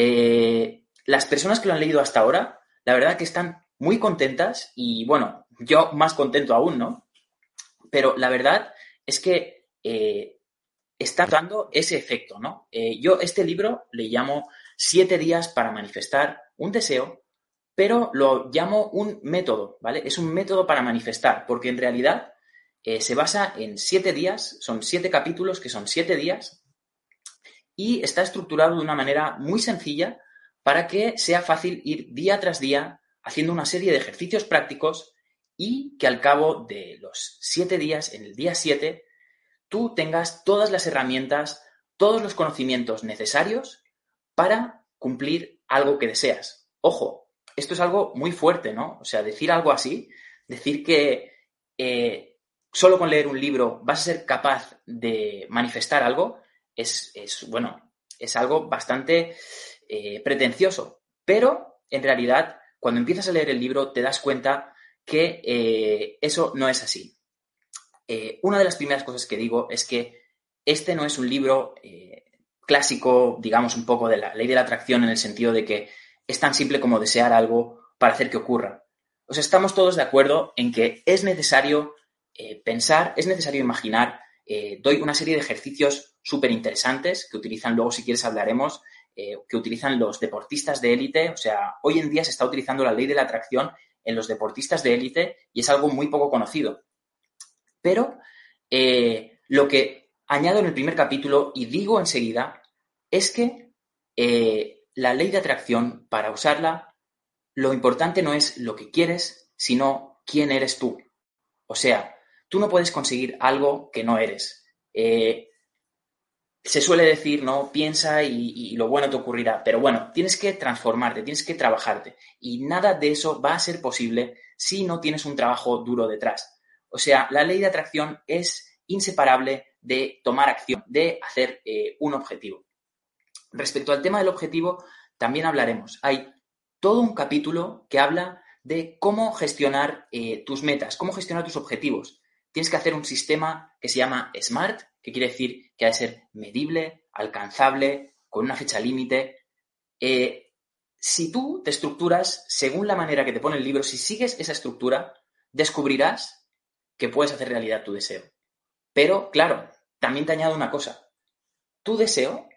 Eh, las personas que lo han leído hasta ahora, la verdad que están muy contentas y bueno, yo más contento aún, ¿no? Pero la verdad es que eh, está dando ese efecto, ¿no? Eh, yo este libro le llamo Siete días para manifestar un deseo, pero lo llamo un método, ¿vale? Es un método para manifestar, porque en realidad se basa en siete días, son siete capítulos que son siete días y está estructurado de una manera muy sencilla para que sea fácil ir día tras día haciendo una serie de ejercicios prácticos y que al cabo de los siete días, en el día siete, tú tengas todas las herramientas, todos los conocimientos necesarios para cumplir algo que deseas. Ojo, esto es algo muy fuerte, ¿no? O sea, decir algo así, decir que eh, solo con leer un libro vas a ser capaz de manifestar algo, es, bueno, es algo bastante eh, pretencioso, pero en realidad cuando empiezas a leer el libro te das cuenta que eh, eso no es así. Eh, una de las primeras cosas que digo es que este no es un libro clásico, digamos, un poco de la ley de la atracción en el sentido de que es tan simple como desear algo para hacer que ocurra. O estamos todos de acuerdo en que es necesario pensar, es necesario imaginar. doy una serie de ejercicios súper interesantes que utilizan, luego si quieres hablaremos, eh, que utilizan los deportistas de élite. O sea, hoy en día se está utilizando la ley de la atracción en los deportistas de élite y es algo muy poco conocido. Pero eh, lo que añado en el primer capítulo y digo enseguida es que eh, la ley de atracción, para usarla, lo importante no es lo que quieres, sino quién eres tú. O sea, tú no puedes conseguir algo que no eres se suele decir, ¿no? Piensa y, lo bueno te ocurrirá. Pero bueno, tienes que transformarte, tienes que trabajarte. Y nada de eso va a ser posible si no tienes un trabajo duro detrás. O sea, la ley de atracción es inseparable de tomar acción, de hacer eh, un objetivo. Respecto al tema del objetivo, también hablaremos. Hay todo un capítulo que habla de cómo gestionar eh, tus metas, cómo gestionar tus objetivos. Tienes que hacer un sistema que se llama SMART, que quiere decir que ha de ser medible, alcanzable, con una fecha límite. Eh, si tú te estructuras según la manera que te pone el libro, si sigues esa estructura, descubrirás que puedes hacer realidad tu deseo. Pero, claro, también te añado una cosa. Tu deseo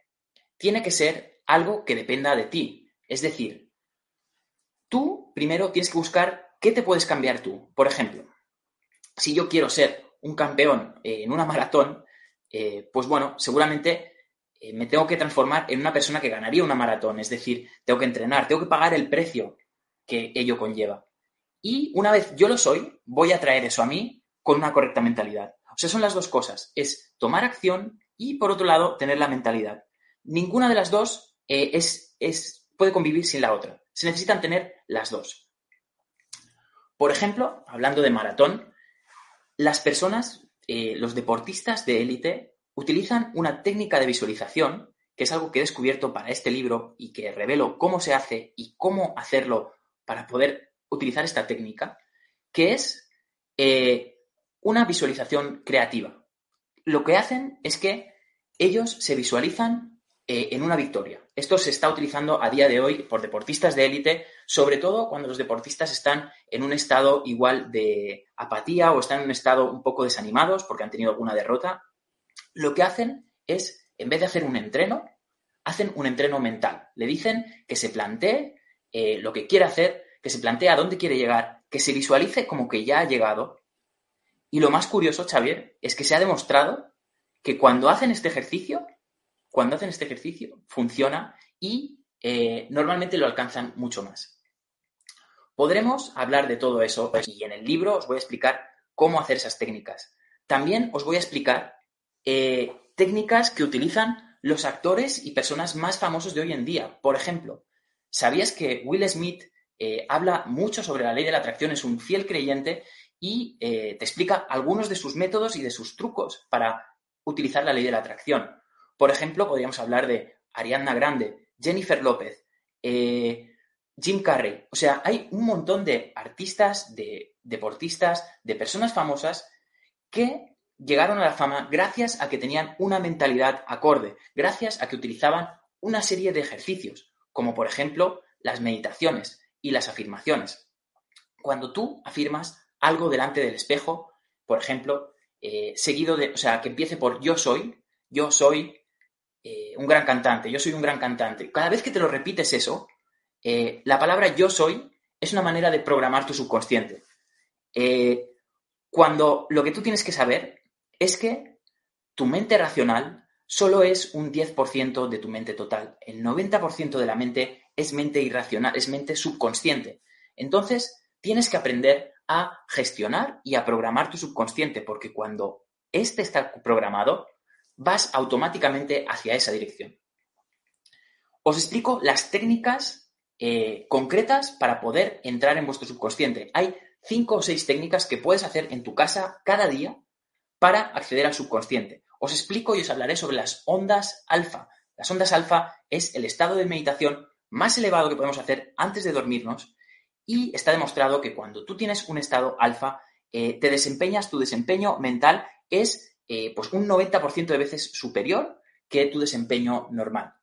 tiene que ser algo que dependa de ti. Es decir, tú primero tienes que buscar qué te puedes cambiar tú. Por ejemplo, si yo quiero ser un campeón en una maratón, eh, pues bueno, seguramente eh, me tengo que transformar en una persona que ganaría una maratón, es decir, tengo que entrenar, tengo que pagar el precio que ello conlleva. Y una vez yo lo soy, voy a traer eso a mí con una correcta mentalidad. O sea, son las dos cosas, es tomar acción y por otro lado tener la mentalidad. Ninguna de las dos eh, es, es, puede convivir sin la otra. Se necesitan tener las dos. Por ejemplo, hablando de maratón, las personas eh, los deportistas de élite utilizan una técnica de visualización, que es algo que he descubierto para este libro y que revelo cómo se hace y cómo hacerlo para poder utilizar esta técnica, que es eh, una visualización creativa. Lo que hacen es que ellos se visualizan eh, en una victoria. Esto se está utilizando a día de hoy por deportistas de élite, sobre todo cuando los deportistas están en un estado igual de apatía o están en un estado un poco desanimados porque han tenido alguna derrota. Lo que hacen es, en vez de hacer un entreno, hacen un entreno mental. Le dicen que se plantee eh, lo que quiere hacer, que se plantee a dónde quiere llegar, que se visualice como que ya ha llegado. Y lo más curioso, Xavier, es que se ha demostrado que cuando hacen este ejercicio, cuando hacen este ejercicio, funciona y eh, normalmente lo alcanzan mucho más. Podremos hablar de todo eso y en el libro os voy a explicar cómo hacer esas técnicas. También os voy a explicar eh, técnicas que utilizan los actores y personas más famosos de hoy en día. Por ejemplo, ¿Sabías que Will Smith eh, habla mucho sobre la ley de la atracción, es un fiel creyente y te explica algunos de sus métodos y de sus trucos para utilizar la ley de la atracción? Por ejemplo, podríamos hablar de Ariana Grande, Jennifer López, eh, Jim Carrey. O sea, hay un montón de artistas, de deportistas, de personas famosas que llegaron a la fama gracias a que tenían una mentalidad acorde, gracias a que utilizaban una serie de ejercicios, como por ejemplo las meditaciones y las afirmaciones. Cuando tú afirmas algo delante del espejo, por ejemplo, eh, seguido de, o sea, que empiece por yo soy, yo soy eh, un gran cantante, yo soy un gran cantante. Cada vez que te lo repites eso, eh, la palabra yo soy es una manera de programar tu subconsciente. cuando lo que tú tienes que saber es que tu mente racional solo es un 10% de tu mente total. El 90% de la mente es mente irracional, es mente subconsciente. Entonces, tienes que aprender a gestionar y a programar tu subconsciente, porque cuando éste está programado, vas automáticamente hacia esa dirección. Os explico las técnicas eh, concretas para poder entrar en vuestro subconsciente. Hay cinco o seis técnicas que puedes hacer en tu casa cada día para acceder al subconsciente. Os explico y os hablaré sobre las ondas alfa. Las ondas alfa es el estado de meditación más elevado que podemos hacer antes de dormirnos y está demostrado que cuando tú tienes un estado alfa, eh, te desempeñas, tu desempeño mental es eh, pues un 90% de veces superior que tu desempeño normal.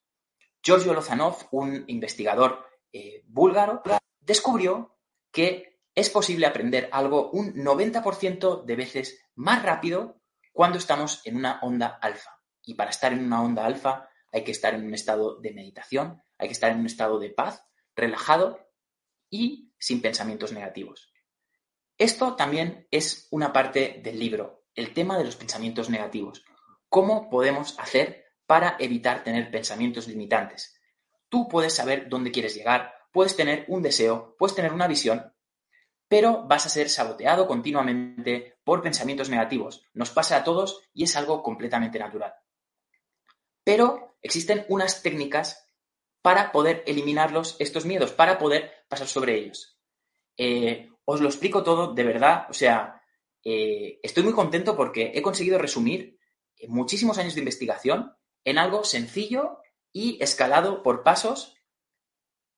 Giorgio Lozanov, un investigador eh, búlgaro, descubrió que es posible aprender algo un 90% de veces más rápido cuando estamos en una onda alfa. Y para estar en una onda alfa hay que estar en un estado de meditación, hay que estar en un estado de paz, relajado y sin pensamientos negativos. Esto también es una parte del libro, el tema de los pensamientos negativos. ¿Cómo podemos hacer para evitar tener pensamientos limitantes? Tú puedes saber dónde quieres llegar, puedes tener un deseo, puedes tener una visión, pero vas a ser saboteado continuamente por pensamientos negativos. Nos pasa a todos y es algo completamente natural. Pero existen unas técnicas para poder eliminarlos, estos miedos, para poder pasar sobre ellos. Eh, os lo explico todo de verdad, o sea, eh, estoy muy contento porque he conseguido resumir muchísimos años de investigación en algo sencillo y escalado por pasos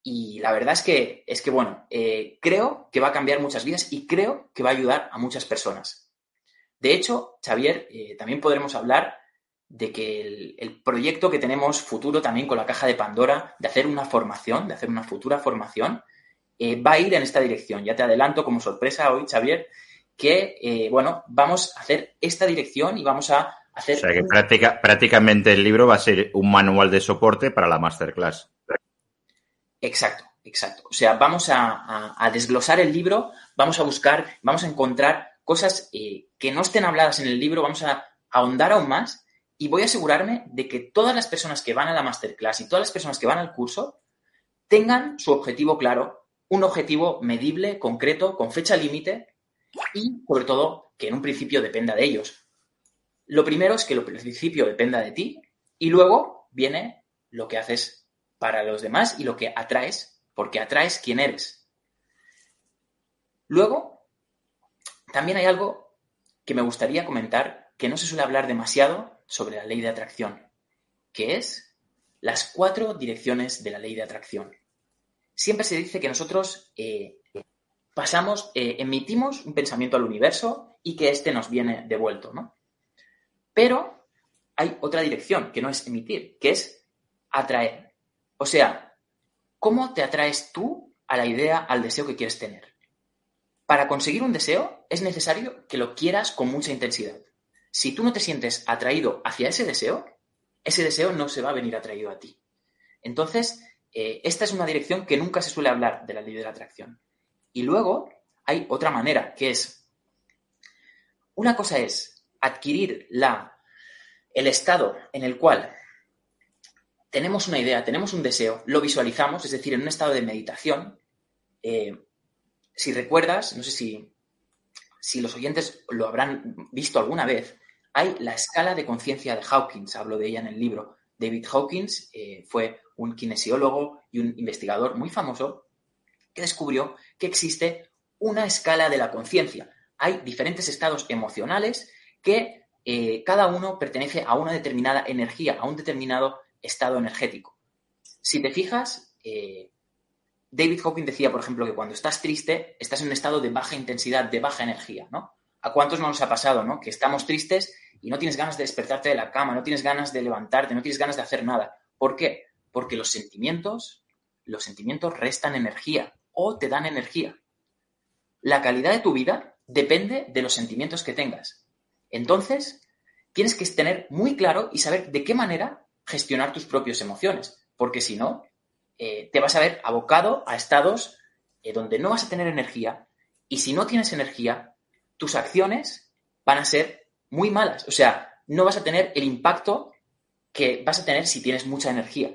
y la verdad es que, es que bueno, eh, creo que va a cambiar muchas vidas y creo que va a ayudar a muchas personas. De hecho, Xavier, eh, también podremos hablar de que el, proyecto que tenemos futuro también con la caja de Pandora, de hacer una formación, de hacer una futura formación, va a ir en esta dirección. Ya te adelanto como sorpresa hoy, Xavier, que, bueno, vamos a hacer esta dirección y vamos a hacer... O sea que prácticamente el libro va a ser un manual de soporte para la masterclass. Exacto, exacto. O sea, vamos a, desglosar el libro, vamos a buscar, vamos a encontrar cosas eh, que no estén habladas en el libro, vamos a ahondar aún más y voy a asegurarme de que todas las personas que van a la masterclass y todas las personas que van al curso tengan su objetivo claro, un objetivo medible, concreto, con fecha límite y, sobre todo, que en un principio dependa de ellos. Lo primero es que el principio dependa de ti y luego viene lo que haces para los demás y lo que atraes, porque atraes quién eres. Luego, también hay algo que me gustaría comentar que no se suele hablar demasiado sobre la ley de atracción, que es las cuatro direcciones de la ley de atracción. Siempre se dice que nosotros eh, pasamos, eh, emitimos un pensamiento al universo y que éste nos viene devuelto, ¿no? Pero hay otra dirección que no es emitir, que es atraer. O sea, ¿cómo te atraes tú a la idea, al deseo que quieres tener? Para conseguir un deseo es necesario que lo quieras con mucha intensidad. Si tú no te sientes atraído hacia ese deseo, ese deseo no se va a venir atraído a ti. Entonces, eh, esta es una dirección que nunca se suele hablar de la ley de la atracción. Y luego hay otra manera, que es, una cosa es adquirir la, el estado en el cual tenemos una idea, tenemos un deseo, lo visualizamos, es decir, en un estado de meditación. Eh, si recuerdas, no sé si, si los oyentes lo habrán visto alguna vez, hay la escala de conciencia de Hawkins, hablo de ella en el libro. David Hawkins eh, fue un kinesiólogo y un investigador muy famoso descubrió que existe una escala de la conciencia. Hay diferentes estados emocionales que eh, cada uno pertenece a una determinada energía, a un determinado estado energético. Si te fijas, eh, David Hawking decía, por ejemplo, que cuando estás triste, estás en un estado de baja intensidad, de baja energía, ¿no? ¿A cuántos no nos ha pasado, no? Que estamos tristes y no tienes ganas de despertarte de la cama, no tienes ganas de levantarte, no tienes ganas de hacer nada. ¿Por qué? Porque los sentimientos, los sentimientos restan energía o te dan energía. La calidad de tu vida depende de los sentimientos que tengas. Entonces, tienes que tener muy claro y saber de qué manera gestionar tus propias emociones, porque si no, eh, te vas a ver abocado a estados eh, donde no vas a tener energía y si no tienes energía, tus acciones van a ser muy malas. O sea, no vas a tener el impacto que vas a tener si tienes mucha energía.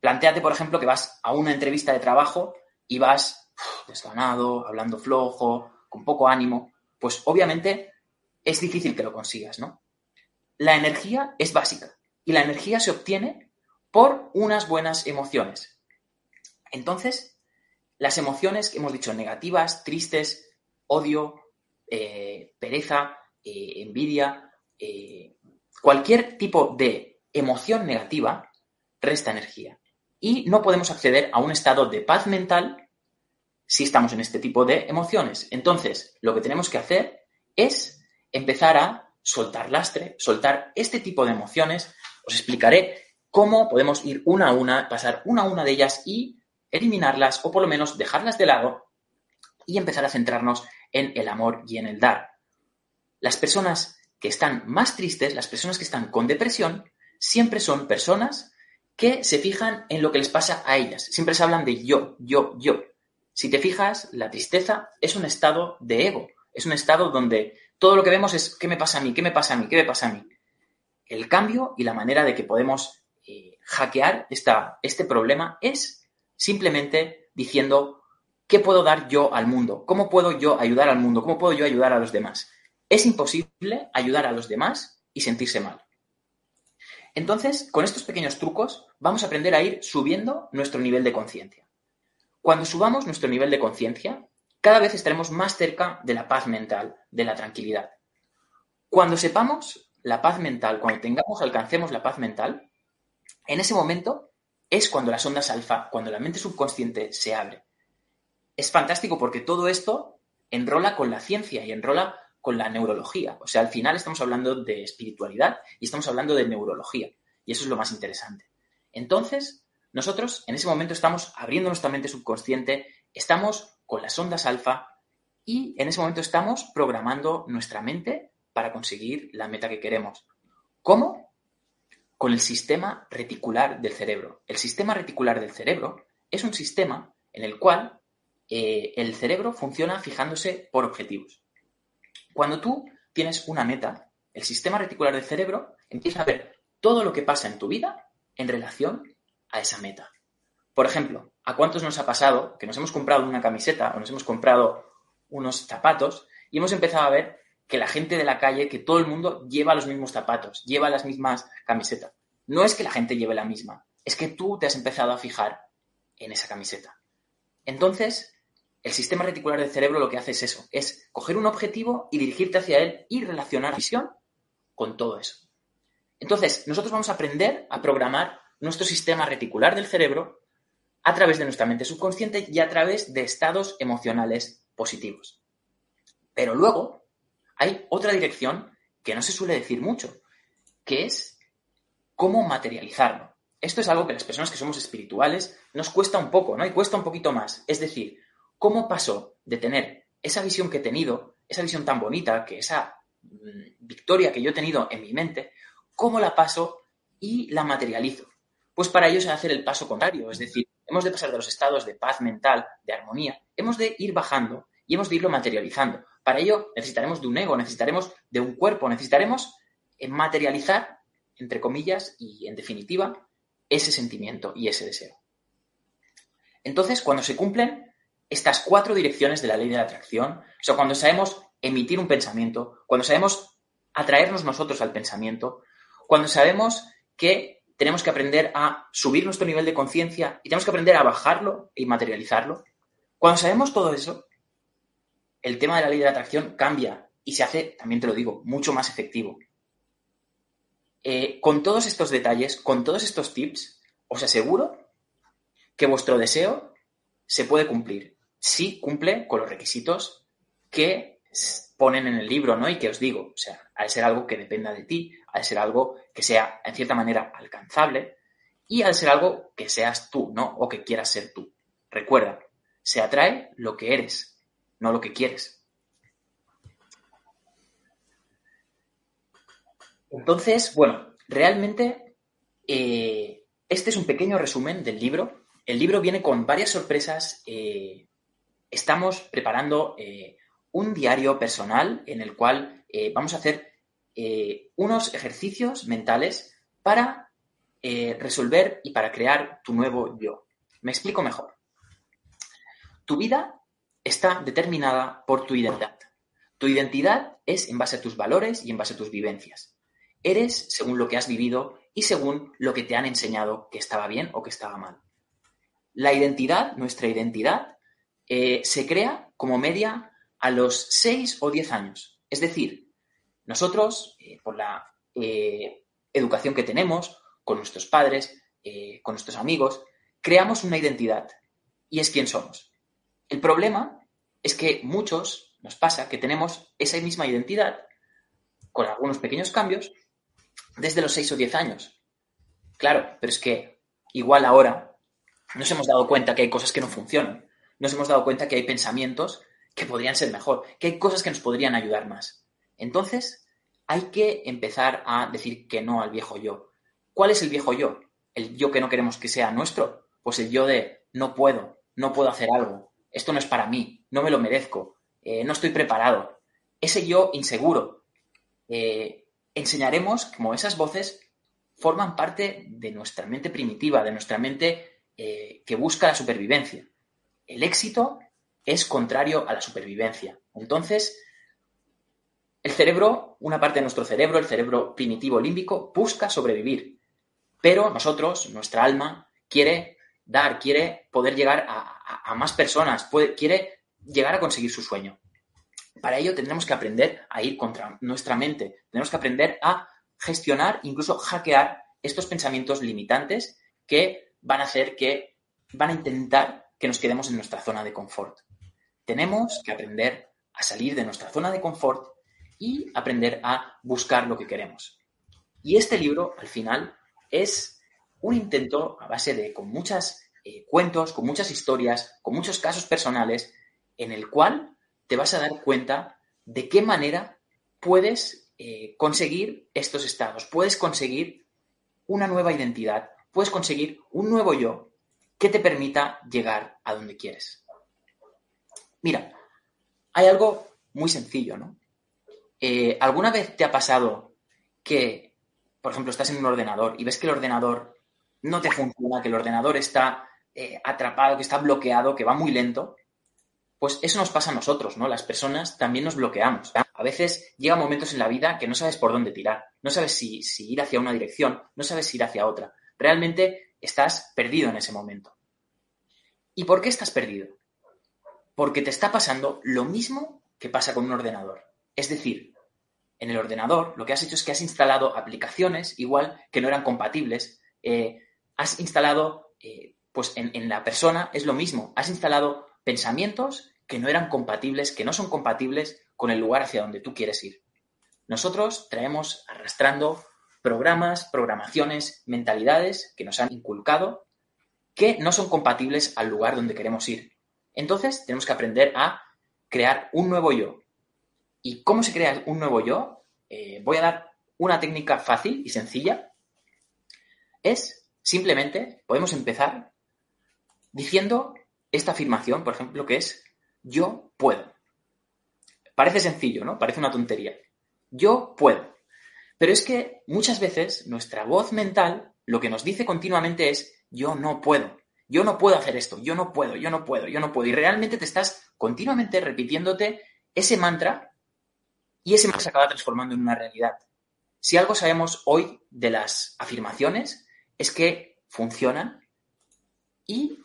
Plantéate, por ejemplo, que vas a una entrevista de trabajo y vas desganado, hablando flojo, con poco ánimo. Pues obviamente es difícil que lo consigas, ¿no? La energía es básica y la energía se obtiene por unas buenas emociones. Entonces, las emociones que hemos dicho negativas, tristes, odio, eh, pereza, eh, envidia, eh, cualquier tipo de emoción negativa resta energía. Y no podemos acceder a un estado de paz mental si estamos en este tipo de emociones. Entonces, lo que tenemos que hacer es empezar a soltar lastre, soltar este tipo de emociones. Os explicaré cómo podemos ir una a una, pasar una a una de ellas y eliminarlas o por lo menos dejarlas de lado y empezar a centrarnos en el amor y en el dar. Las personas que están más tristes, las personas que están con depresión, siempre son personas que se fijan en lo que les pasa a ellas. Siempre se hablan de yo, yo, yo. Si te fijas, la tristeza es un estado de ego, es un estado donde todo lo que vemos es qué me pasa a mí, qué me pasa a mí, qué me pasa a mí. El cambio y la manera de que podemos eh, hackear esta, este problema es simplemente diciendo, ¿qué puedo dar yo al mundo? ¿Cómo puedo yo ayudar al mundo? ¿Cómo puedo yo ayudar a los demás? Es imposible ayudar a los demás y sentirse mal. Entonces, con estos pequeños trucos, vamos a aprender a ir subiendo nuestro nivel de conciencia. Cuando subamos nuestro nivel de conciencia, cada vez estaremos más cerca de la paz mental, de la tranquilidad. Cuando sepamos la paz mental, cuando tengamos, alcancemos la paz mental, en ese momento es cuando las ondas alfa, cuando la mente subconsciente se abre. Es fantástico porque todo esto enrola con la ciencia y enrola con la neurología. O sea, al final estamos hablando de espiritualidad y estamos hablando de neurología. Y eso es lo más interesante. Entonces, nosotros en ese momento estamos abriendo nuestra mente subconsciente, estamos con las ondas alfa y en ese momento estamos programando nuestra mente para conseguir la meta que queremos. ¿Cómo? con el sistema reticular del cerebro. El sistema reticular del cerebro es un sistema en el cual eh, el cerebro funciona fijándose por objetivos. Cuando tú tienes una meta, el sistema reticular del cerebro empieza a ver todo lo que pasa en tu vida en relación a esa meta. Por ejemplo, ¿a cuántos nos ha pasado que nos hemos comprado una camiseta o nos hemos comprado unos zapatos y hemos empezado a ver que la gente de la calle, que todo el mundo lleva los mismos zapatos, lleva las mismas camisetas. No es que la gente lleve la misma, es que tú te has empezado a fijar en esa camiseta. Entonces, el sistema reticular del cerebro lo que hace es eso, es coger un objetivo y dirigirte hacia él y relacionar visión con todo eso. Entonces, nosotros vamos a aprender a programar nuestro sistema reticular del cerebro a través de nuestra mente subconsciente y a través de estados emocionales positivos. Pero luego, hay otra dirección que no se suele decir mucho, que es cómo materializarlo. Esto es algo que las personas que somos espirituales nos cuesta un poco, ¿no? Y cuesta un poquito más. Es decir, cómo pasó de tener esa visión que he tenido, esa visión tan bonita, que esa mm, victoria que yo he tenido en mi mente, cómo la paso y la materializo. Pues para ello se hacer el paso contrario, es decir, hemos de pasar de los estados de paz mental, de armonía, hemos de ir bajando y hemos de irlo materializando. Para ello necesitaremos de un ego, necesitaremos de un cuerpo, necesitaremos eh, materializar, entre comillas, y en definitiva, ese sentimiento y ese deseo. Entonces, cuando se cumplen estas cuatro direcciones de la ley de la atracción, o sea, cuando sabemos emitir un pensamiento, cuando sabemos atraernos nosotros al pensamiento, cuando sabemos que tenemos que aprender a subir nuestro nivel de conciencia y tenemos que aprender a bajarlo y materializarlo. Cuando sabemos todo eso, el tema de la ley de la atracción cambia y se hace, también te lo digo, mucho más efectivo. Eh, con todos estos detalles, con todos estos tips, os aseguro que vuestro deseo se puede cumplir si cumple con los requisitos que ponen en el libro, ¿no? Y que os digo, o sea, ha de ser algo que dependa de ti, ha de ser algo que sea, en cierta manera, alcanzable y ha de ser algo que seas tú, ¿no? O que quieras ser tú. Recuerda, se atrae lo que eres, no lo que quieres. Entonces, bueno, realmente eh, este es un pequeño resumen del libro. El libro viene con varias sorpresas. Eh, estamos preparando eh, un diario personal en el cual eh, vamos a hacer eh, unos ejercicios mentales para resolver y para crear tu nuevo yo. Me explico mejor. Tu vida está determinada por tu identidad. Tu identidad es en base a tus valores y en base a tus vivencias. Eres según lo que has vivido y según lo que te han enseñado que estaba bien o que estaba mal. La identidad, nuestra identidad, se crea como media a los 6 o 10 años. Es decir, nosotros, eh, por la eh, educación que tenemos, con nuestros padres, eh, con nuestros amigos, creamos una identidad y es quien somos. El problema es que muchos nos pasa que tenemos esa misma identidad, con algunos pequeños cambios, desde los 6 o 10 años. Claro, pero es que igual ahora nos hemos dado cuenta que hay cosas que no funcionan. Nos hemos dado cuenta que hay pensamientos que podrían ser mejor, que hay cosas que nos podrían ayudar más. Entonces, hay que empezar a decir que no al viejo yo. ¿Cuál es el viejo yo? ¿El yo que no queremos que sea nuestro? Pues el yo de no puedo, no puedo hacer algo, esto no es para mí, no me lo merezco, eh, no estoy preparado. Ese yo inseguro. Eh, enseñaremos como esas voces forman parte de nuestra mente primitiva, de nuestra mente eh, que busca la supervivencia. El éxito es contrario a la supervivencia. Entonces, el cerebro, una parte de nuestro cerebro, el cerebro primitivo límbico, busca sobrevivir. Pero nosotros, nuestra alma, quiere dar, quiere poder llegar a, más personas, quiere llegar a conseguir su sueño. Para ello tendremos que aprender a ir contra nuestra mente, tenemos que aprender a gestionar, incluso hackear estos pensamientos limitantes que van a hacer que, van a intentar que nos quedemos en nuestra zona de confort. Tenemos que aprender a salir de nuestra zona de confort y aprender a buscar lo que queremos. Y este libro, al final, es un intento a base de, con muchos eh, cuentos, con muchas historias, con muchos casos personales, en el cual te vas a dar cuenta de qué manera puedes eh, conseguir estos estados, puedes conseguir una nueva identidad, puedes conseguir un nuevo yo que te permita llegar a donde quieres. Mira, hay algo muy sencillo, ¿no? Eh, ¿Alguna vez te ha pasado que, por ejemplo, estás en un ordenador y ves que el ordenador no te funciona, que el ordenador está eh, atrapado, que está bloqueado, que va muy lento? Pues eso nos pasa a nosotros, ¿no? Las personas también nos bloqueamos. A veces llegan momentos en la vida que no sabes por dónde tirar, no sabes si, si ir hacia una dirección, no sabes si ir hacia otra. Realmente estás perdido en ese momento. ¿Y por qué estás perdido? porque te está pasando lo mismo que pasa con un ordenador. Es decir, en el ordenador lo que has hecho es que has instalado aplicaciones igual que no eran compatibles. Eh, has instalado, eh, pues en, en la persona es lo mismo. Has instalado pensamientos que no eran compatibles, que no son compatibles con el lugar hacia donde tú quieres ir. Nosotros traemos arrastrando programas, programaciones, mentalidades que nos han inculcado que no son compatibles al lugar donde queremos ir. Entonces, tenemos que aprender a crear un nuevo yo. ¿Y cómo se crea un nuevo yo? Eh, voy a dar una técnica fácil y sencilla. Es simplemente, podemos empezar diciendo esta afirmación, por ejemplo, que es yo puedo. Parece sencillo, ¿no? Parece una tontería. Yo puedo. Pero es que muchas veces nuestra voz mental lo que nos dice continuamente es yo no puedo yo no puedo hacer esto, yo no puedo, yo no puedo, yo no puedo. Y realmente te estás continuamente repitiéndote ese mantra y ese mantra se acaba transformando en una realidad. Si algo sabemos hoy de las afirmaciones es que funcionan y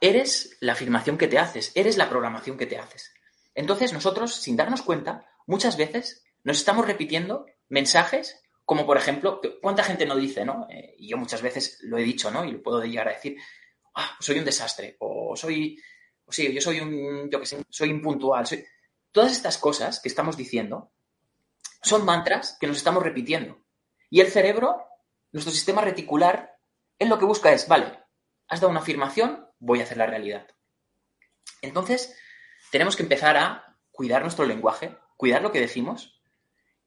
eres la afirmación que te haces, eres la programación que te haces. Entonces nosotros, sin darnos cuenta, muchas veces nos estamos repitiendo mensajes como por ejemplo, ¿cuánta gente no dice, no? Eh, y yo muchas veces lo he dicho, ¿no? Y lo puedo llegar a decir, ah, soy un desastre, o soy, sí, yo soy un, yo qué sé, soy impuntual. Todas estas cosas que estamos diciendo son mantras que nos estamos repitiendo. Y el cerebro, nuestro sistema reticular, él lo que busca es, vale, has dado una afirmación, voy a hacer la realidad. Entonces, tenemos que empezar a cuidar nuestro lenguaje, cuidar lo que decimos,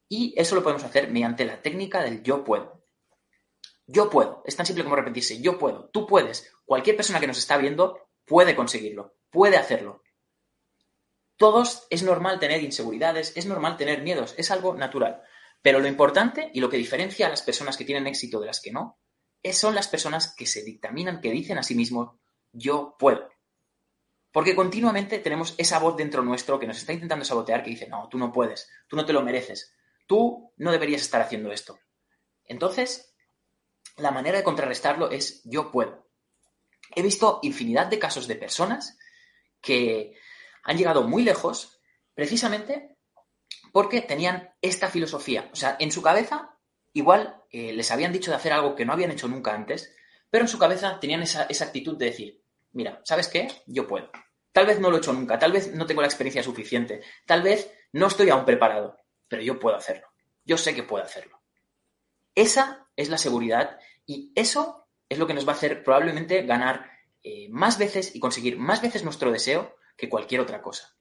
y eso lo podemos hacer mediante la técnica del yo puedo. Yo puedo. Es tan simple como repetirse, yo puedo, tú puedes. Cualquier persona que nos está viendo puede conseguirlo, puede hacerlo. Todos es normal tener inseguridades, es normal tener miedos, es algo natural. Pero lo importante y lo que diferencia a las personas que tienen éxito de las que no, son las personas que se dictaminan, que dicen a sí mismos, yo puedo. Porque continuamente tenemos esa voz dentro nuestro que nos está intentando sabotear, que dice, no, tú no puedes, tú no te lo mereces, tú no deberías estar haciendo esto. Entonces, la manera de contrarrestarlo es yo puedo. He visto infinidad de casos de personas que han llegado muy lejos precisamente porque tenían esta filosofía. O sea, en su cabeza igual eh, les habían dicho de hacer algo que no habían hecho nunca antes, pero en su cabeza tenían esa, esa actitud de decir, mira, ¿sabes qué? Yo puedo. Tal vez no lo he hecho nunca, tal vez no tengo la experiencia suficiente, tal vez no estoy aún preparado, pero yo puedo hacerlo. Yo sé que puedo hacerlo. Esa es la seguridad y eso es lo que nos va a hacer probablemente ganar eh, más veces y conseguir más veces nuestro deseo que cualquier otra cosa.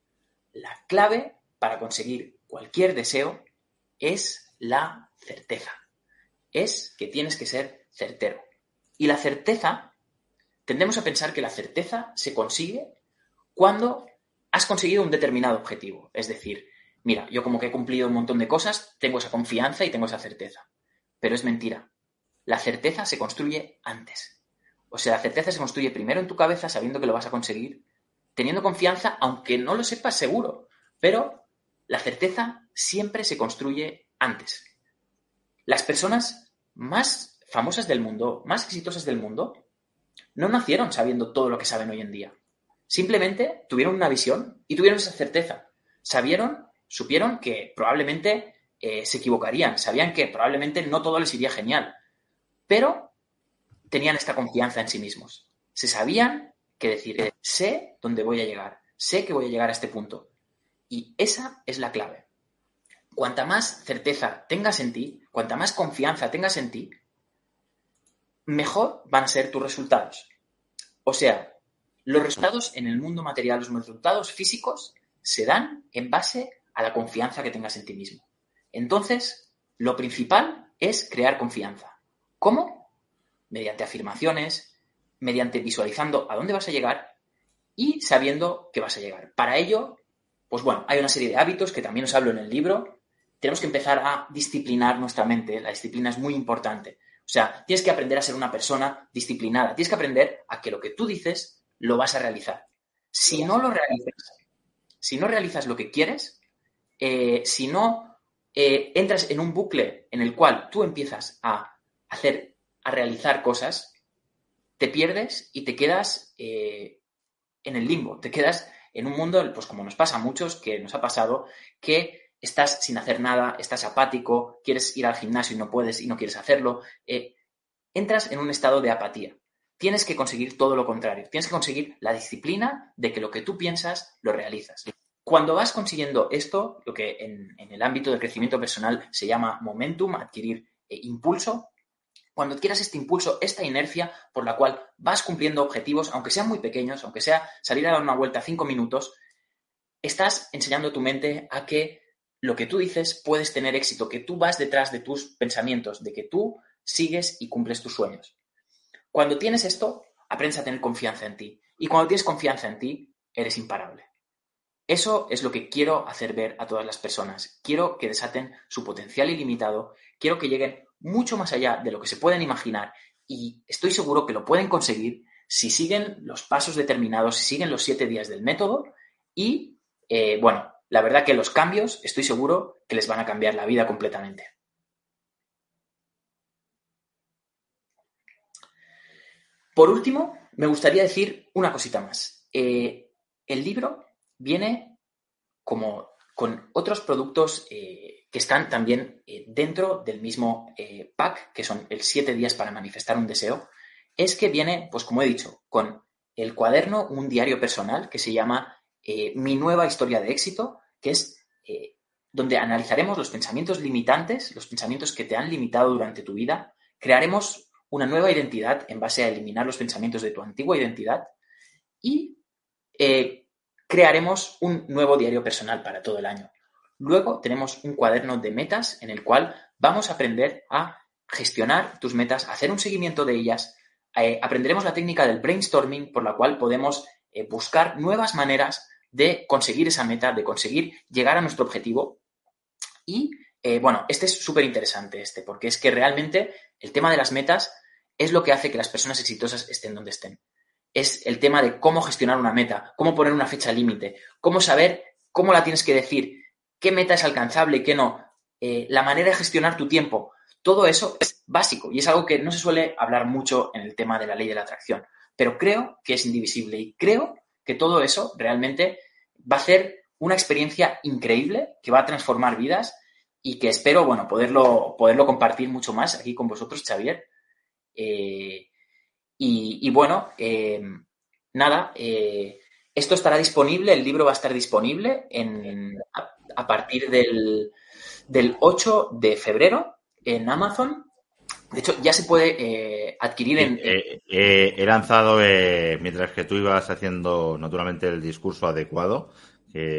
La clave para conseguir cualquier deseo es la certeza. Es que tienes que ser certero. Y la certeza, tendemos a pensar que la certeza se consigue cuando has conseguido un determinado objetivo. Es decir, mira, yo como que he cumplido un montón de cosas, tengo esa confianza y tengo esa certeza. Pero es mentira. La certeza se construye antes. O sea, la certeza se construye primero en tu cabeza sabiendo que lo vas a conseguir, teniendo confianza, aunque no lo sepas seguro. Pero la certeza siempre se construye antes. Las personas más famosas del mundo, más exitosas del mundo, no nacieron sabiendo todo lo que saben hoy en día. Simplemente tuvieron una visión y tuvieron esa certeza. Sabieron supieron que probablemente eh, se equivocarían, sabían que probablemente no todo les iría genial, pero tenían esta confianza en sí mismos. Se sabían que decir, eh, sé dónde voy a llegar, sé que voy a llegar a este punto. Y esa es la clave. Cuanta más certeza tengas en ti, cuanta más confianza tengas en ti, mejor van a ser tus resultados. O sea, los resultados en el mundo material, los resultados físicos, se dan en base a la confianza que tengas en ti mismo. Entonces, lo principal es crear confianza. ¿Cómo? Mediante afirmaciones, mediante visualizando a dónde vas a llegar y sabiendo que vas a llegar. Para ello, pues bueno, hay una serie de hábitos que también os hablo en el libro. Tenemos que empezar a disciplinar nuestra mente. La disciplina es muy importante. O sea, tienes que aprender a ser una persona disciplinada. Tienes que aprender a que lo que tú dices lo vas a realizar. Si no lo realizas, si no realizas lo que quieres, eh, si no eh, entras en un bucle en el cual tú empiezas a hacer, a realizar cosas, te pierdes y te quedas eh, en el limbo, te quedas en un mundo, pues como nos pasa a muchos, que nos ha pasado, que estás sin hacer nada, estás apático, quieres ir al gimnasio y no puedes y no quieres hacerlo, entras en un estado de apatía. Tienes que conseguir todo lo contrario, tienes que conseguir la disciplina de que lo que tú piensas lo realizas. Cuando vas consiguiendo esto, lo que en, el ámbito del crecimiento personal se llama momentum, adquirir eh, impulso, cuando adquieras este impulso, esta inercia por la cual vas cumpliendo objetivos, aunque sean muy pequeños, aunque sea salir a dar una vuelta cinco minutos, estás enseñando a tu mente a que lo que tú dices puedes tener éxito, que tú vas detrás de tus pensamientos, de que tú sigues y cumples tus sueños. Cuando tienes esto, aprendes a tener confianza en ti. Y cuando tienes confianza en ti, eres imparable. Eso es lo que quiero hacer ver a todas las personas. Quiero que desaten su potencial ilimitado, quiero que lleguen mucho más allá de lo que se pueden imaginar y estoy seguro que lo pueden conseguir si siguen los pasos determinados, si siguen los siete días del método y, eh, bueno, la verdad que los cambios estoy seguro que les van a cambiar la vida completamente. Por último, me gustaría decir una cosita más. Eh, el libro viene como con otros productos eh, que están también eh, dentro del mismo pack, que son el 7 días para manifestar un deseo, es que viene, pues como he dicho, con el cuaderno, un diario personal que se llama Mi nueva historia de éxito, que es donde analizaremos los pensamientos limitantes, los pensamientos que te han limitado durante tu vida, crearemos una nueva identidad en base a eliminar los pensamientos de tu antigua identidad. Y eh, crearemos un nuevo diario personal para todo el año. Luego tenemos un cuaderno de metas en el cual vamos a aprender a gestionar tus metas, hacer un seguimiento de ellas. Eh, aprenderemos la técnica del brainstorming por la cual podemos eh, buscar nuevas maneras de conseguir esa meta, de conseguir llegar a nuestro objetivo y eh, bueno, este es súper interesante, este, porque es que realmente el tema de las metas es lo que hace que las personas exitosas estén donde estén. Es el tema de cómo gestionar una meta, cómo poner una fecha límite, cómo saber cómo la tienes que decir, qué meta es alcanzable y qué no, eh, la manera de gestionar tu tiempo. Todo eso es básico y es algo que no se suele hablar mucho en el tema de la ley de la atracción, pero creo que es indivisible y creo que todo eso realmente va a ser una experiencia increíble que va a transformar vidas y que espero, bueno, poderlo, poderlo compartir mucho más aquí con vosotros, Xavier. Eh, y, bueno, eh, nada, eh, esto estará disponible, el libro va a estar disponible en, a, partir del, del, 8 de febrero en Amazon. De hecho, ya se puede adquirir en... he lanzado, mientras que tú ibas haciendo naturalmente el discurso adecuado,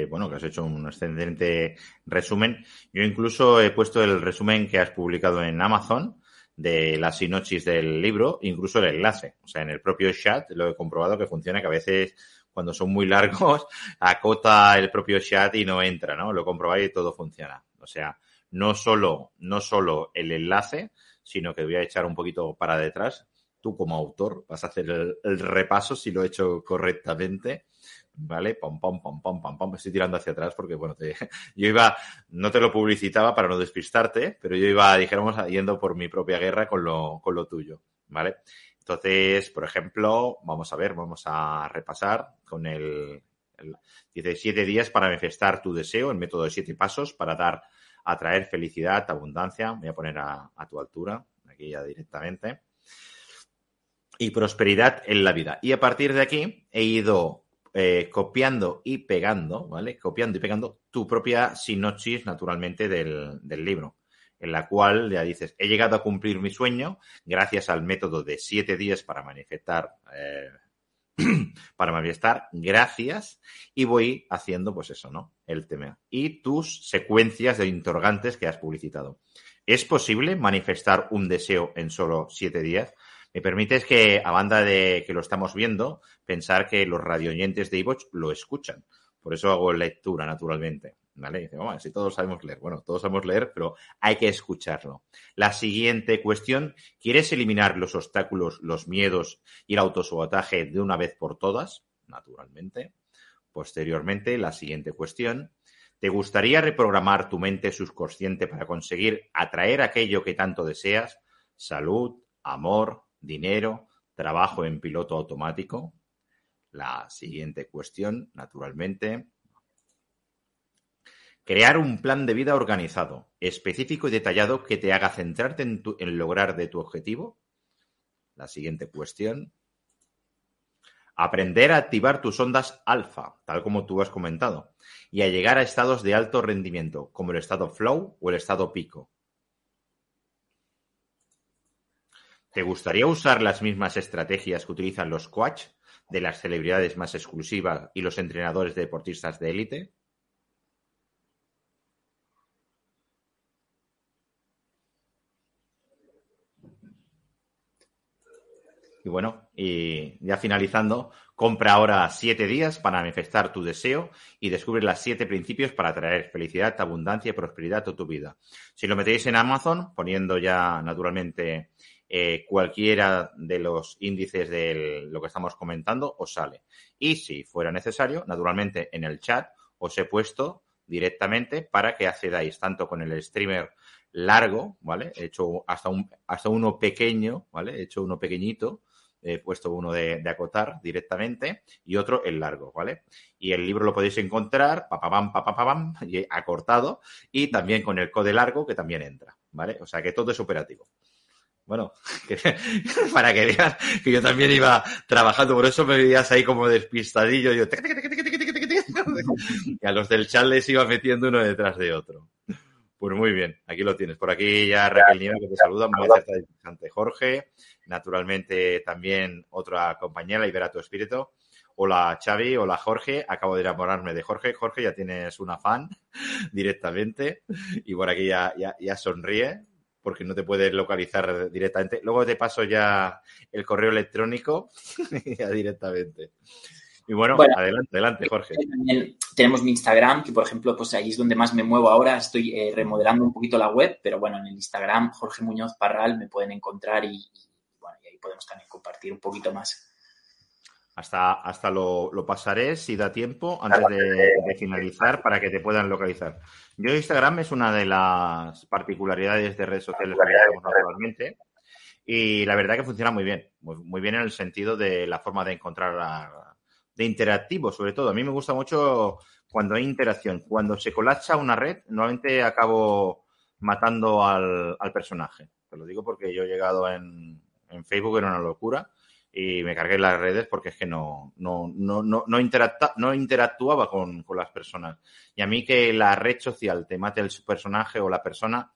bueno, que has hecho un excelente resumen. Yo incluso he puesto el resumen que has publicado en Amazon de las sinopsis del libro, incluso el enlace. O sea, en el propio chat lo he comprobado que funciona, que a veces cuando son muy largos acota el propio chat y no entra, ¿no? Lo comprobáis y todo funciona. O sea, no solo, no solo el enlace, sino que voy a echar un poquito para detrás. Tú como autor vas a hacer el, el repaso si lo he hecho correctamente ¿vale? Pom, pom, pom, pom, pom, pom. Estoy tirando hacia atrás porque, bueno, yo iba, no te lo publicitaba para no despistarte, pero yo iba, dijéramos, yendo por mi propia guerra con lo, con lo tuyo, ¿vale? Entonces, por ejemplo, vamos a ver, vamos a repasar con el, el dice siete días para manifestar tu deseo, el método de siete pasos para dar, atraer felicidad, abundancia. Voy a poner a tu altura, aquí ya directamente. Y prosperidad en la vida. Y a partir de aquí he ido eh, copiando y pegando, ¿vale? Copiando y pegando tu propia sinopsis, naturalmente, del, libro, en la cual ya dices, he llegado a cumplir mi sueño gracias al método de siete días para manifestar, eh, para manifestar, gracias, y voy haciendo, pues eso, ¿no? El tema. Y tus secuencias de interrogantes que has publicitado. ¿Es posible manifestar un deseo en solo siete días? Me permites que, a banda de que lo estamos viendo, pensar que los radioyentes de iVoox lo escuchan. Por eso hago lectura, naturalmente. ¿Vale? Dice, vamos, si todos sabemos leer. Bueno, todos sabemos leer, pero hay que escucharlo. La siguiente cuestión, ¿quieres eliminar los obstáculos, los miedos y el autosabotaje de una vez por todas? Naturalmente. Posteriormente, la siguiente cuestión, ¿te gustaría reprogramar tu mente subconsciente para conseguir atraer aquello que tanto deseas? Salud, amor, dinero, trabajo en piloto automático. La siguiente cuestión, naturalmente. Crear un plan de vida organizado, específico y detallado que te haga centrarte en, en lograr de tu objetivo. La siguiente cuestión. Aprender a activar tus ondas alfa, tal como tú has comentado, y a llegar a estados de alto rendimiento, como el estado flow o el estado pico. ¿Te gustaría usar las mismas estrategias que utilizan los coach de las celebridades más exclusivas y los entrenadores de deportistas de élite? Y bueno, y ya finalizando, compra ahora siete días para manifestar tu deseo y descubre las siete principios para traer felicidad, abundancia y prosperidad a tu vida. Si lo metéis en Amazon, poniendo ya naturalmente eh, cualquiera de los índices de lo que estamos comentando os sale. Y si fuera necesario, naturalmente en el chat os he puesto directamente para que accedáis tanto con el streamer largo, ¿vale? He hecho hasta, un, hasta uno pequeño, ¿vale? He hecho uno pequeñito, he puesto uno de, acotar directamente y otro el largo, ¿vale? Y el libro lo podéis encontrar, papapam, papapam, acortado y también con el code largo que también entra, ¿vale? O sea que todo es operativo. Bueno, para que veas que yo también iba trabajando, por eso me veías ahí como despistadillo. Yo, y a los del chat les iba metiendo uno detrás de otro. Pues muy bien, aquí lo tienes. Por aquí ya Raquel Nieva que te saluda, muy interesante Jorge. Naturalmente también otra compañera, Libera tu Espíritu. Hola Xavi, hola Jorge, acabo de enamorarme de Jorge. Jorge, ya tienes una fan directamente y por aquí ya, ya, sonríe porque no te puedes localizar directamente. Luego te paso ya el correo electrónico ya directamente. Y bueno, adelante, adelante, Jorge. También tenemos mi Instagram, que por ejemplo, pues ahí es donde más me muevo ahora. Estoy eh, remodelando un poquito la web, pero bueno, en el Instagram, Jorge Muñoz Parral, me pueden encontrar y, bueno, y ahí podemos también compartir un poquito más. Hasta, hasta lo, pasaré si da tiempo antes de, finalizar para que te puedan localizar. Yo Instagram es una de las particularidades de redes sociales que tenemos actualmente y la verdad que funciona muy bien, muy, bien en el sentido de la forma de encontrar a, de interactivo, sobre todo. A mí me gusta mucho cuando hay interacción. Cuando se colapsa una red, normalmente acabo matando al, personaje. Te lo digo porque yo he llegado en, en, Facebook, era una locura, y me cargué las redes porque es que no, no, no, no, no, no interactuaba con, con las personas. Y a mí que la red social te mate el personaje o la persona,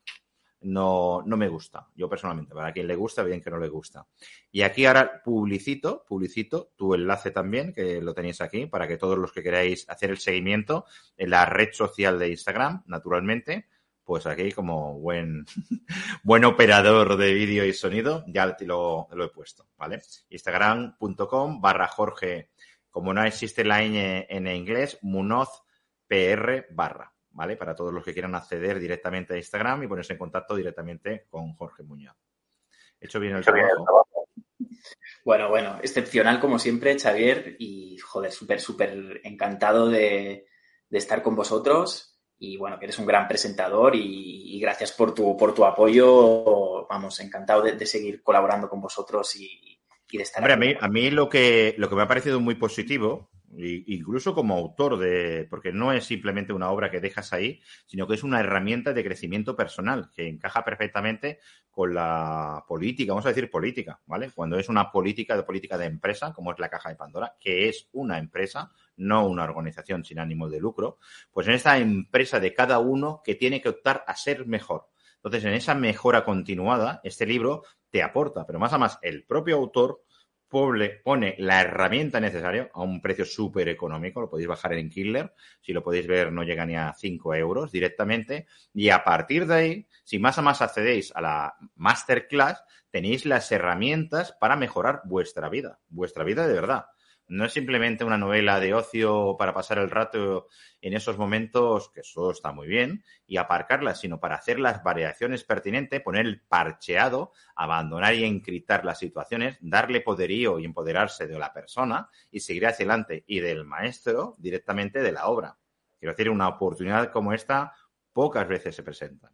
no, no me gusta, yo personalmente. Para quien le gusta, bien que no le gusta. Y aquí ahora publicito, publicito tu enlace también, que lo tenéis aquí, para que todos los que queráis hacer el seguimiento en la red social de Instagram, naturalmente, pues aquí como buen, buen operador de vídeo y sonido, ya lo, lo he puesto, ¿vale? Instagram.com barra Jorge, como no existe la ñ en inglés, Munoz PR barra. ¿vale? Para todos los que quieran acceder directamente a Instagram y ponerse en contacto directamente con Jorge Muñoz. ¿Hecho bien el trabajo? Bueno, bueno, excepcional como siempre, Xavier, y joder, súper, súper encantado de, estar con vosotros. Y bueno, que eres un gran presentador y, gracias por tu, por tu apoyo. Vamos, encantado de, seguir colaborando con vosotros y, de estar. Hombre, a mí, a mí lo que, lo que me ha parecido muy positivo incluso como autor de, porque no es simplemente una obra que dejas ahí, sino que es una herramienta de crecimiento personal que encaja perfectamente con la política, vamos a decir política, ¿vale? Cuando es una política de política de empresa, como es la Caja de Pandora, que es una empresa, no una organización sin ánimo de lucro, pues en esta empresa de cada uno que tiene que optar a ser mejor. Entonces, en esa mejora continuada, este libro te aporta, pero más a más, el propio autor pone la herramienta necesaria a un precio súper económico, lo podéis bajar en Killer, si lo podéis ver no llega ni a 5 euros directamente, y a partir de ahí, si más a más accedéis a la masterclass, tenéis las herramientas para mejorar vuestra vida, vuestra vida de verdad. No es simplemente una novela de ocio para pasar el rato en esos momentos, que eso está muy bien, y aparcarla, sino para hacer las variaciones pertinentes, poner el parcheado, abandonar y encriptar las situaciones, darle poderío y empoderarse de la persona y seguir hacia adelante y del maestro directamente de la obra. Quiero decir, una oportunidad como esta pocas veces se presenta.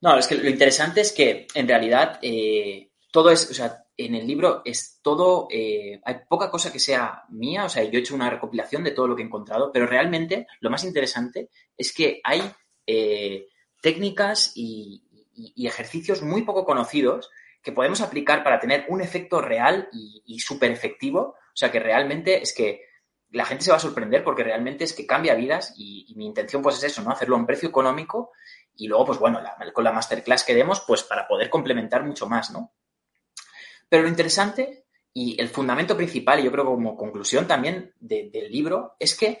No, es que lo interesante es que en realidad eh, todo es, en el libro es todo, eh, hay poca cosa que sea mía, o sea, yo he hecho una recopilación de todo lo que he encontrado, pero realmente lo más interesante es que hay eh, técnicas y, ejercicios muy poco conocidos que podemos aplicar para tener un efecto real y, súper efectivo, o sea, que realmente es que la gente se va a sorprender porque realmente es que cambia vidas y, mi intención pues es eso, ¿no? Hacerlo a un precio económico y luego, pues bueno, con la masterclass que demos, pues para poder complementar mucho más, ¿no? Pero lo interesante y el fundamento principal, y yo creo como conclusión también del libro, es que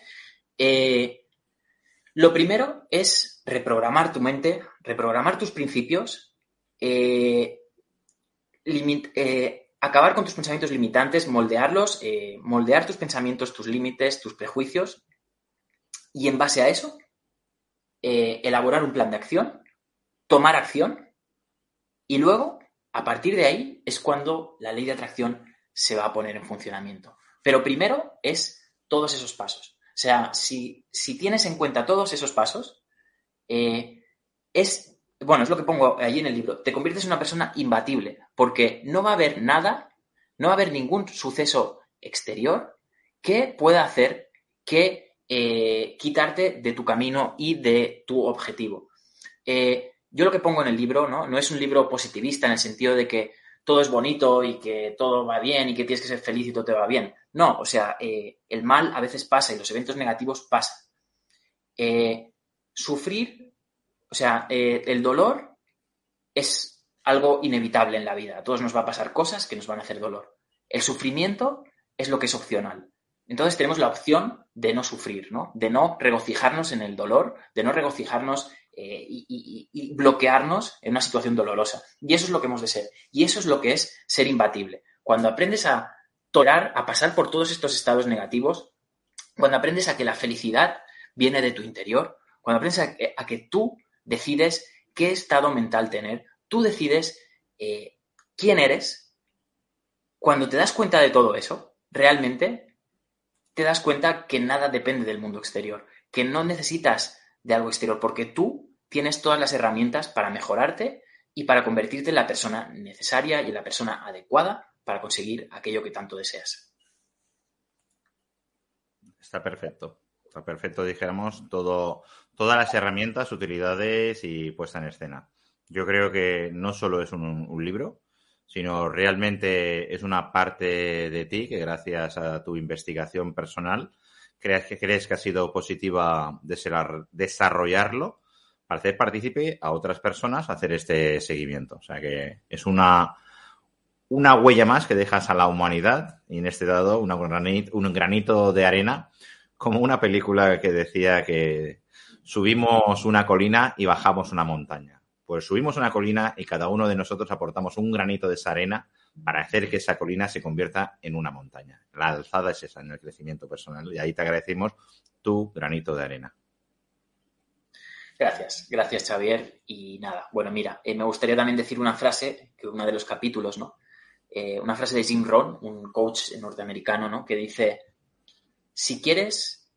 eh, lo primero es reprogramar tu mente, reprogramar tus principios, eh, eh, acabar con tus pensamientos limitantes, moldearlos, moldear tus pensamientos, tus límites, tus prejuicios, y en base a eso, elaborar un plan de acción, tomar acción, y luego a partir de ahí es cuando la ley de atracción se va a poner en funcionamiento. Pero primero es todos esos pasos. O sea, si, tienes en cuenta todos esos pasos, eh, es, bueno, es lo que pongo allí en el libro, te conviertes en una persona imbatible, porque no va a haber nada, no va a haber ningún suceso exterior que pueda hacer que eh, quitarte de tu camino y de tu objetivo. Eh, yo lo que pongo en el libro ¿no? no es un libro positivista en el sentido de que todo es bonito y que todo va bien y que tienes que ser feliz y todo te va bien. No, o sea, eh, el mal a veces pasa y los eventos negativos pasan. sufrir, o sea, el dolor es algo inevitable en la vida. A todos nos va a pasar cosas que nos van a hacer dolor. El sufrimiento es lo que es opcional. Entonces tenemos la opción de no sufrir, ¿no? De no regocijarnos en el dolor, de no regocijarnos eh, y, bloquearnos en una situación dolorosa. Y eso es lo que hemos de ser. Y eso es lo que es ser imbatible. Cuando aprendes a torar, a pasar por todos estos estados negativos, cuando aprendes a que la felicidad viene de tu interior, cuando aprendes a que tú decides qué estado mental tener, tú decides eh, quién eres, cuando te das cuenta de todo eso, realmente te das cuenta que nada depende del mundo exterior, que no necesitas de algo exterior, porque tú tienes todas las herramientas para mejorarte y para convertirte en la persona necesaria y en la persona adecuada para conseguir aquello que tanto deseas. Está perfecto. Está perfecto, dijéramos, todo, todas las herramientas, utilidades y puesta en escena. Yo creo que no solo es un, libro, sino realmente es una parte de ti que gracias a tu investigación personal crees que crees que ha sido positiva desarrollarlo para hacer partícipe a otras personas hacer este seguimiento. O sea que es una, una huella más que dejas a la humanidad y en este dado un granito de arena como una película que decía que subimos una colina y bajamos una montaña pues subimos una colina y cada uno de nosotros aportamos un granito de esa arena para hacer que esa colina se convierta en una montaña. La alzada es esa en el crecimiento personal y ahí te agradecemos tu granito de arena. Gracias, gracias Xavier. Y nada, bueno, mira, eh, me gustaría también decir una frase, que uno de los capítulos, ¿no? Eh, una frase de Jim Rohn, un coach norteamericano, ¿no? Que dice, si quieres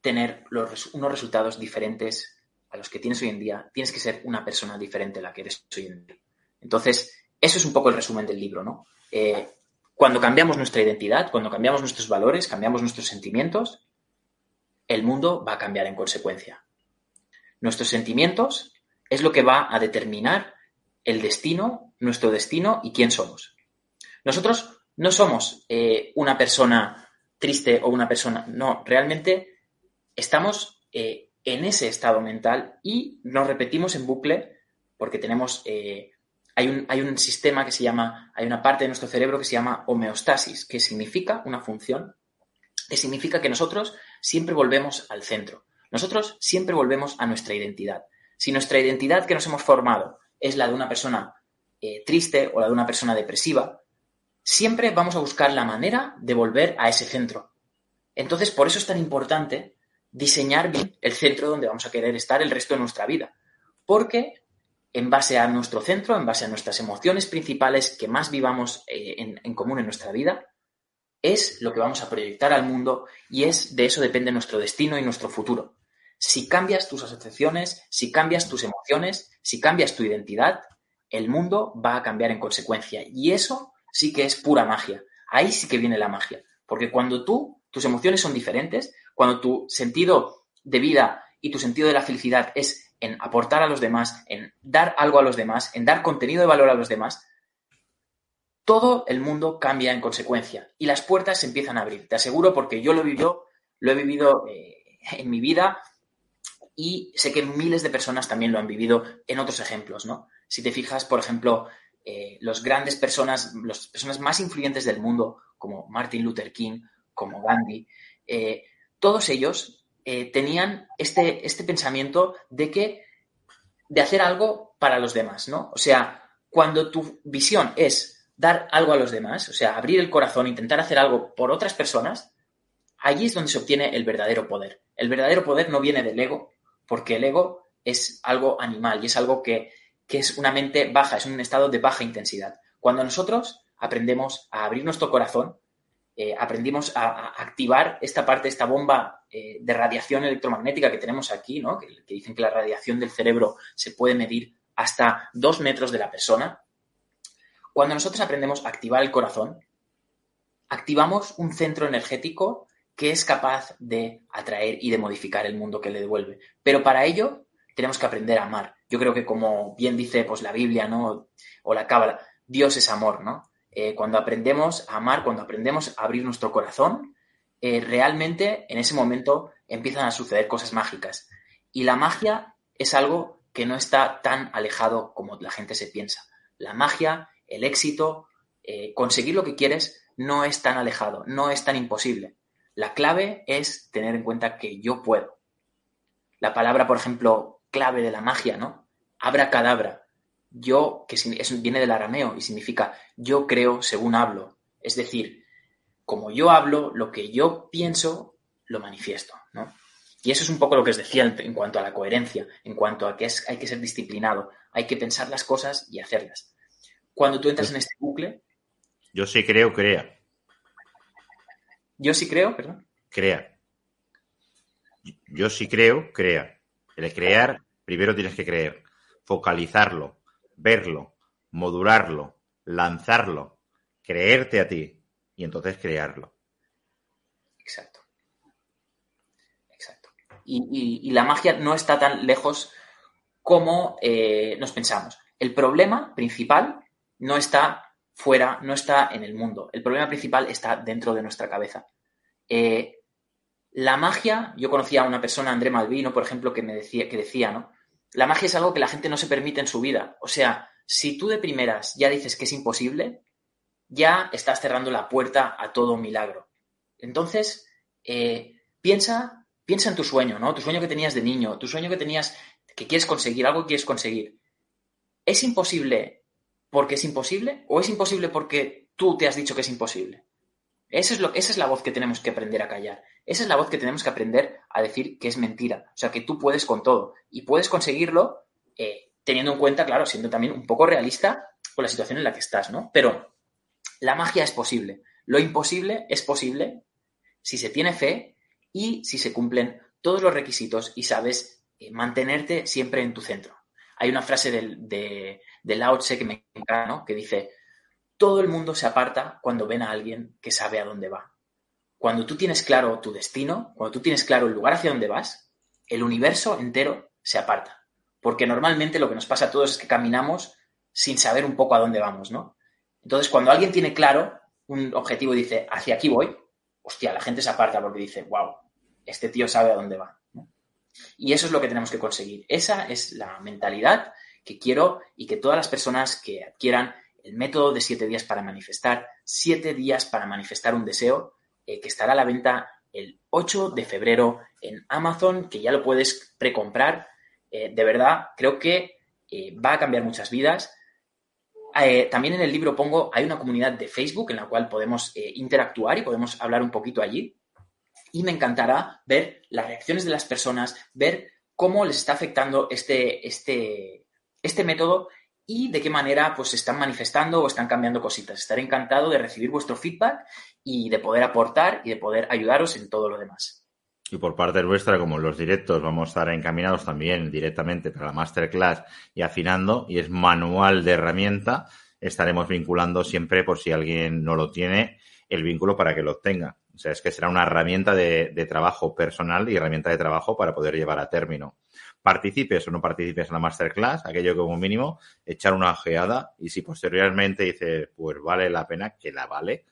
tener unos resultados diferentes a los que tienes hoy en día, tienes que ser una persona diferente a la que eres hoy en día. Entonces, eso es un poco el resumen del libro, ¿no? Eh, cuando cambiamos nuestra identidad, cuando cambiamos nuestros valores, cambiamos nuestros sentimientos, el mundo va a cambiar en consecuencia. Nuestros sentimientos es lo que va a determinar el destino, nuestro destino y quién somos. Nosotros no somos eh, una persona triste o una persona, no, realmente estamos eh, en ese estado mental y nos repetimos en bucle porque tenemos, eh, hay, un, hay un sistema que se llama, hay una parte de nuestro cerebro que se llama homeostasis, que significa una función, que significa que nosotros siempre volvemos al centro. Nosotros siempre volvemos a nuestra identidad. Si nuestra identidad que nos hemos formado es la de una persona eh, triste o la de una persona depresiva, siempre vamos a buscar la manera de volver a ese centro. Entonces, por eso es tan importante diseñar bien el centro donde vamos a querer estar el resto de nuestra vida. Porque en base a nuestro centro, en base a nuestras emociones principales que más vivamos eh, en, común en nuestra vida, es lo que vamos a proyectar al mundo y es de eso depende nuestro destino y nuestro futuro. Si cambias tus asociaciones, si cambias tus emociones, si cambias tu identidad, el mundo va a cambiar en consecuencia. Y eso sí que es pura magia. Ahí sí que viene la magia. Porque cuando tú, tus emociones son diferentes, cuando tu sentido de vida y tu sentido de la felicidad es en aportar a los demás, en dar algo a los demás, en dar contenido de valor a los demás, todo el mundo cambia en consecuencia y las puertas se empiezan a abrir. Te aseguro porque yo lo he vivido, lo he vivido eh, en mi vida y sé que miles de personas también lo han vivido en otros ejemplos, ¿no? Si te fijas, por ejemplo, eh, los grandes personas, las personas más influyentes del mundo, como Martin Luther King, como Gandhi, eh, todos ellos eh, tenían este, este pensamiento de que de hacer algo para los demás, ¿no? O sea, cuando tu visión es dar algo a los demás, o sea, abrir el corazón, intentar hacer algo por otras personas, allí es donde se obtiene el verdadero poder. El verdadero poder no viene del ego, porque el ego es algo animal y es algo que, que es una mente baja, es un estado de baja intensidad. Cuando nosotros aprendemos a abrir nuestro corazón, eh, aprendimos a, activar esta parte, esta bomba eh, de radiación electromagnética que tenemos aquí, ¿no? que, dicen que la radiación del cerebro se puede medir hasta dos metros de la persona. Cuando nosotros aprendemos a activar el corazón, activamos un centro energético que es capaz de atraer y de modificar el mundo que le devuelve. Pero para ello tenemos que aprender a amar. Yo creo que como bien dice pues, la Biblia ¿no? o la Cábala, Dios es amor, ¿no? Eh, cuando aprendemos a amar, cuando aprendemos a abrir nuestro corazón, eh, realmente en ese momento empiezan a suceder cosas mágicas. Y la magia es algo que no está tan alejado como la gente se piensa. La magia, el éxito, eh, conseguir lo que quieres no es tan alejado, no es tan imposible. La clave es tener en cuenta que yo puedo. La palabra, por ejemplo, clave de la magia, ¿no? Abra cadabra. Yo, que viene del arameo y significa yo creo según hablo. Es decir, como yo hablo, lo que yo pienso, lo manifiesto, ¿no? Y eso es un poco lo que os decía en cuanto a la coherencia, en cuanto a que es, hay que ser disciplinado, hay que pensar las cosas y hacerlas. Cuando tú entras en este bucle, yo sí creo, crea. Yo sí creo, perdón. Crea. Yo sí creo, crea. El crear, primero tienes que creer. Focalizarlo, verlo, modularlo, lanzarlo, creerte a ti y entonces crearlo. Exacto. Exacto. Y, la magia no está tan lejos como eh, nos pensamos. El problema principal no está fuera, no está en el mundo. El problema principal está dentro de nuestra cabeza. Eh, la magia, yo conocía a una persona, André Malvino, por ejemplo, que me decía, que decía, ¿no? La magia es algo que la gente no se permite en su vida. O sea, si tú de primeras ya dices que es imposible, ya estás cerrando la puerta a todo milagro. Entonces, eh, piensa, piensa en tu sueño, ¿no? Tu sueño que tenías de niño, tu sueño que tenías, que quieres conseguir, algo que quieres conseguir. ¿Es imposible porque es imposible o es imposible porque tú te has dicho que es imposible? Esa es, lo, esa es la voz que tenemos que aprender a callar. Esa es la voz que tenemos que aprender a decir que es mentira. O sea, que tú puedes con todo. Y puedes conseguirlo eh, teniendo en cuenta, claro, siendo también un poco realista con la situación en la que estás, ¿no? Pero la magia es posible. Lo imposible es posible si se tiene fe y si se cumplen todos los requisitos y sabes eh, mantenerte siempre en tu centro. Hay una frase de, de Lao Tse que me encanta, ¿no? Que dice, todo el mundo se aparta cuando ven a alguien que sabe a dónde va. Cuando tú tienes claro tu destino, cuando tú tienes claro el lugar hacia donde vas, el universo entero se aparta. Porque normalmente lo que nos pasa a todos es que caminamos sin saber un poco a dónde vamos, ¿no? Entonces, cuando alguien tiene claro un objetivo y dice, hacia aquí voy, hostia, la gente se aparta porque dice, wow, este tío sabe a dónde va. Y eso es lo que tenemos que conseguir. Esa es la mentalidad que quiero y que todas las personas que adquieran el método de siete días para manifestar, siete días para manifestar un deseo, eh, que estará a la venta el 8 de febrero en Amazon, que ya lo puedes precomprar. Eh, de verdad, creo que eh, va a cambiar muchas vidas. también en el libro pongo, hay una comunidad de Facebook en la cual podemos interactuar y podemos hablar un poquito allí. Y me encantará ver las reacciones de las personas, ver cómo les está afectando este, este, este método y de qué manera pues están manifestando o están cambiando cositas. Estaré encantado de recibir vuestro feedback y de poder aportar y de poder ayudaros en todo lo demás. Y por parte nuestra, como los directos vamos a estar encaminados también directamente para la masterclass y afinando, y es manual de herramienta, estaremos vinculando siempre, por si alguien no lo tiene, el vínculo para que lo tenga. O sea, es que será una herramienta de, trabajo personal y herramienta de trabajo para poder llevar a término participes o no participes en la masterclass, aquello que como mínimo echar una ojeada y si posteriormente dices, pues vale la pena, que la vale,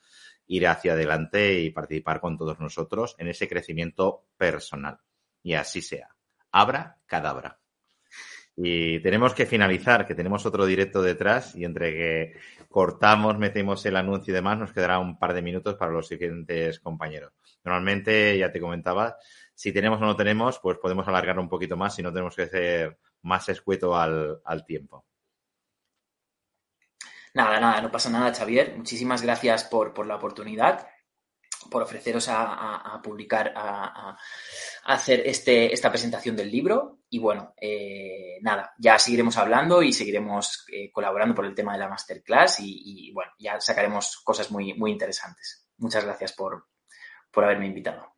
ir hacia adelante y participar con todos nosotros en ese crecimiento personal. Y así sea. Abra cadabra. Y tenemos que finalizar, que tenemos otro directo detrás y entre que cortamos, metemos el anuncio y demás, nos quedará un par de minutos para los siguientes compañeros. Normalmente, ya te comentaba, si tenemos o no tenemos, pues podemos alargar un poquito más y no tenemos que ser más escueto al, tiempo. Nada, nada, no pasa nada, Xavier. Muchísimas gracias por, la oportunidad, por ofreceros a, publicar, a, hacer este, esta presentación del libro. Y bueno, eh, nada, ya seguiremos hablando y seguiremos eh, colaborando por el tema de la masterclass y, bueno, ya sacaremos cosas muy, muy interesantes. Muchas gracias por haberme invitado.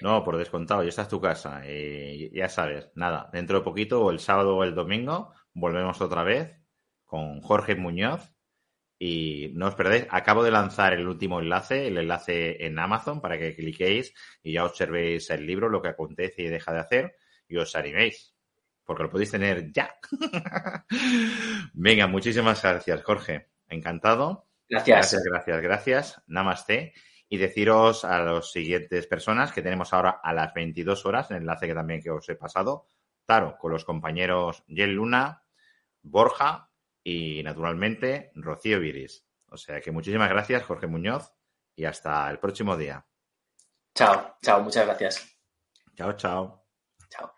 No, por descontado, ya está es tu casa. Y ya sabes, nada, dentro de poquito, o el sábado o el domingo, volvemos otra vez con Jorge Muñoz y no os perdéis. Acabo de lanzar el último enlace, el enlace en Amazon, para que cliquéis y ya observéis el libro, lo que acontece y deja de hacer, y os animéis, porque lo podéis tener ya. Venga, muchísimas gracias, Jorge. Encantado. Gracias. Gracias, gracias, gracias. Namaste. Y deciros a las siguientes personas que tenemos ahora a las 22 horas, el enlace que también que os he pasado, Taro, con los compañeros Jen Luna, Borja y naturalmente Rocío Viris. O sea que muchísimas gracias, Jorge Muñoz, y hasta el próximo día. Chao, chao, muchas gracias. Chao, chao. Chao.